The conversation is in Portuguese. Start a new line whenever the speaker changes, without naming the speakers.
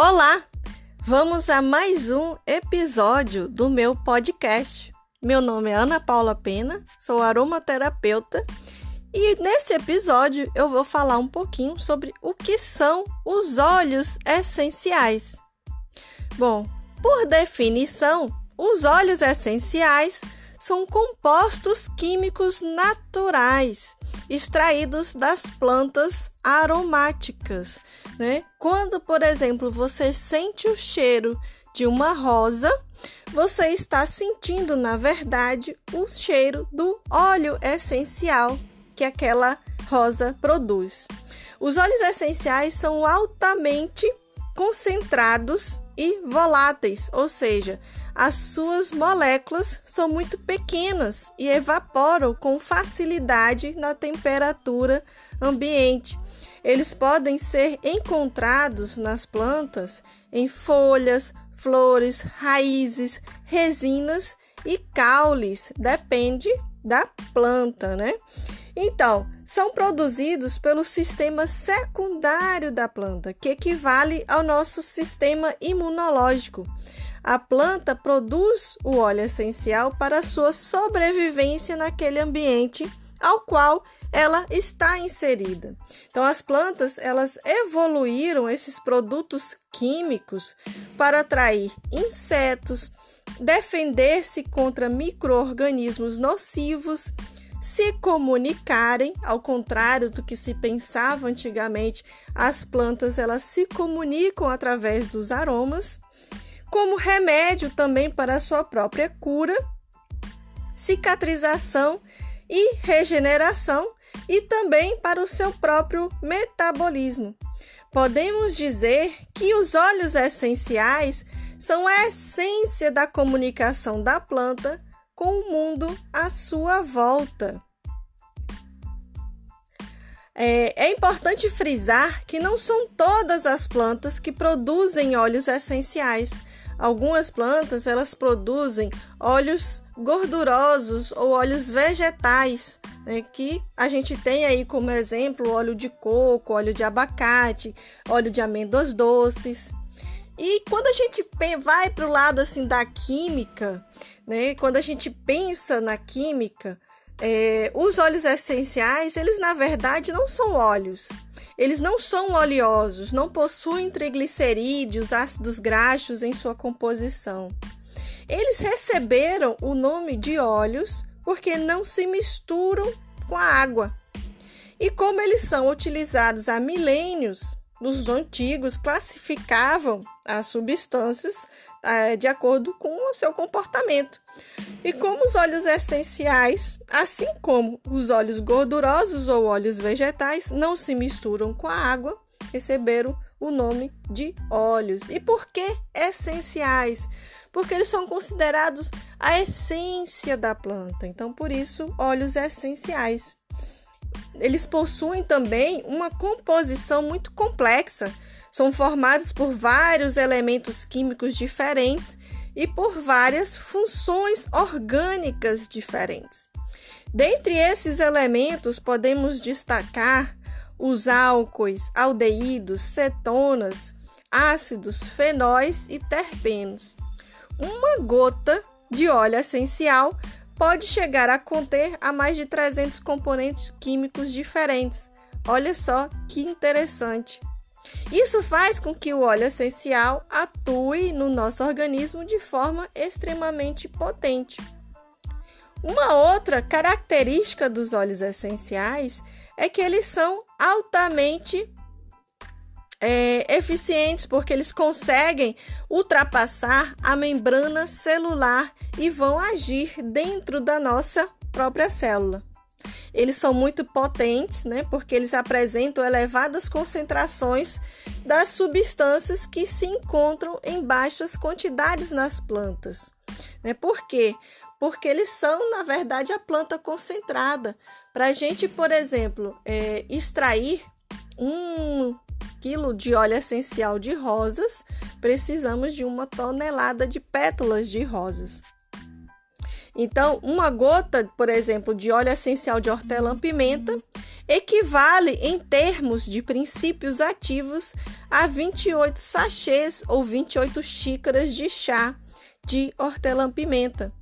Olá! Vamos a mais um episódio do meu podcast. Meu nome é Ana Paula Pena, sou aromaterapeuta e nesse episódio eu vou falar um pouquinho sobre o que são os óleos essenciais. Bom, por definição, os óleos essenciais são compostos químicos naturais extraídos das plantas aromáticas, né? Quando, por exemplo, você sente o cheiro de uma rosa, você está sentindo, na verdade, o cheiro do óleo essencial que aquela rosa produz. Os óleos essenciais são altamente concentrados e voláteis, ou seja, as suas moléculas são muito pequenas e evaporam com facilidade na temperatura ambiente. Eles podem ser encontrados nas plantas em folhas, flores, raízes, resinas e caules, depende da planta, né? Então, são produzidos pelo sistema secundário da planta, que equivale ao nosso sistema imunológico. A planta produz o óleo essencial para sua sobrevivência naquele ambiente ao qual ela está inserida. Então as plantas, elas evoluíram esses produtos químicos para atrair insetos, defender-se contra microorganismos nocivos, se comunicarem, ao contrário do que se pensava antigamente, as plantas elas se comunicam através dos aromas como remédio também para a sua própria cura, cicatrização e regeneração e também para o seu próprio metabolismo. Podemos dizer que os óleos essenciais são a essência da comunicação da planta com o mundo à sua volta. É, é, importante frisar que não são todas as plantas que produzem óleos essenciais. Algumas plantas elas produzem óleos gordurosos ou óleos vegetais, né, que a gente tem aí como exemplo óleo de coco, óleo de abacate, óleo de amêndoas doces. E quando a gente vai para o lado assim da química, né, quando a gente pensa na química, é, os óleos essenciais, eles na verdade não são óleos. Eles não são oleosos, não possuem triglicerídeos, ácidos graxos em sua composição. Eles receberam o nome de óleos porque não se misturam com a água. E como eles são utilizados há milênios, os antigos classificavam as substâncias é, de acordo com o seu comportamento. E como os óleos essenciais, assim como os óleos gordurosos ou óleos vegetais, não se misturam com a água, receberam o nome de óleos. E por que essenciais? Porque eles são considerados a essência da planta. Então, por isso, óleos essenciais. Eles possuem também uma composição muito complexa são formados por vários elementos químicos diferentes e por várias funções orgânicas diferentes. Dentre esses elementos, podemos destacar os álcoois, aldeídos, cetonas, ácidos, fenóis e terpenos. Uma gota de óleo essencial pode chegar a conter a mais de 300 componentes químicos diferentes. Olha só que interessante. Isso faz com que o óleo essencial atue no nosso organismo de forma extremamente potente. Uma outra característica dos óleos essenciais é que eles são altamente é, eficientes porque eles conseguem ultrapassar a membrana celular e vão agir dentro da nossa própria célula. Eles são muito potentes, né, porque eles apresentam elevadas concentrações das substâncias que se encontram em baixas quantidades nas plantas. Né? Por quê? Porque eles são, na verdade, a planta concentrada. Para a gente, por exemplo, é, extrair um quilo de óleo essencial de rosas, precisamos de uma tonelada de pétalas de rosas. Então, uma gota, por exemplo, de óleo essencial de hortelã-pimenta equivale em termos de princípios ativos a 28 sachês ou 28 xícaras de chá de hortelã-pimenta.